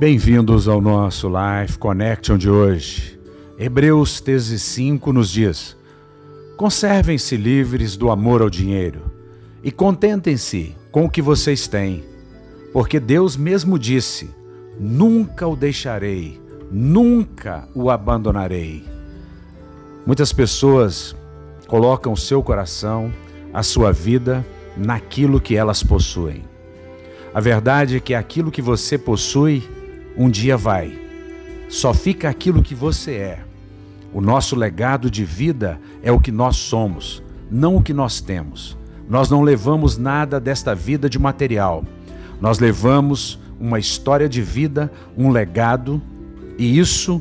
Bem-vindos ao nosso Life Connection de hoje. Hebreus 13, 5 nos diz: Conservem-se livres do amor ao dinheiro e contentem-se com o que vocês têm, porque Deus mesmo disse: Nunca o deixarei, nunca o abandonarei. Muitas pessoas colocam seu coração, a sua vida, naquilo que elas possuem. A verdade é que aquilo que você possui, um dia vai. Só fica aquilo que você é. O nosso legado de vida é o que nós somos, não o que nós temos. Nós não levamos nada desta vida de material. Nós levamos uma história de vida, um legado, e isso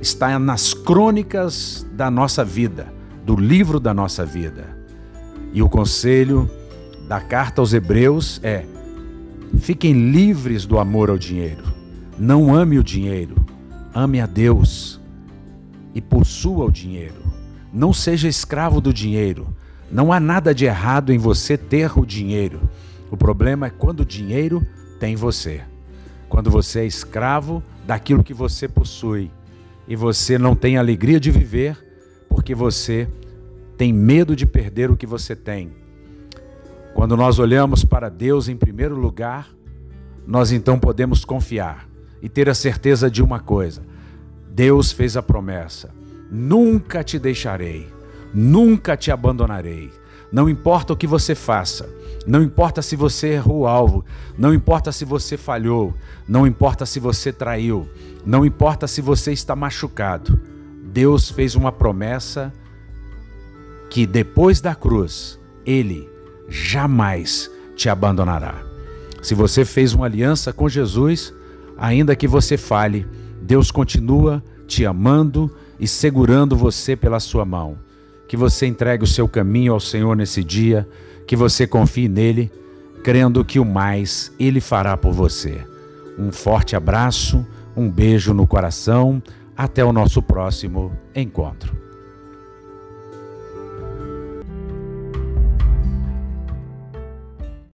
está nas crônicas da nossa vida, do livro da nossa vida. E o conselho da carta aos Hebreus é: fiquem livres do amor ao dinheiro. Não ame o dinheiro, ame a Deus e possua o dinheiro. Não seja escravo do dinheiro. Não há nada de errado em você ter o dinheiro. O problema é quando o dinheiro tem você. Quando você é escravo daquilo que você possui e você não tem alegria de viver porque você tem medo de perder o que você tem. Quando nós olhamos para Deus em primeiro lugar, nós então podemos confiar e ter a certeza de uma coisa: Deus fez a promessa: nunca te deixarei, nunca te abandonarei. Não importa o que você faça, não importa se você errou o alvo, não importa se você falhou, não importa se você traiu, não importa se você está machucado. Deus fez uma promessa que depois da cruz, Ele jamais te abandonará. Se você fez uma aliança com Jesus, ainda que você fale, Deus continua te amando e segurando você pela sua mão. Que você entregue o seu caminho ao Senhor nesse dia, que você confie nele, crendo que o mais ele fará por você. Um forte abraço, um beijo no coração, até o nosso próximo encontro.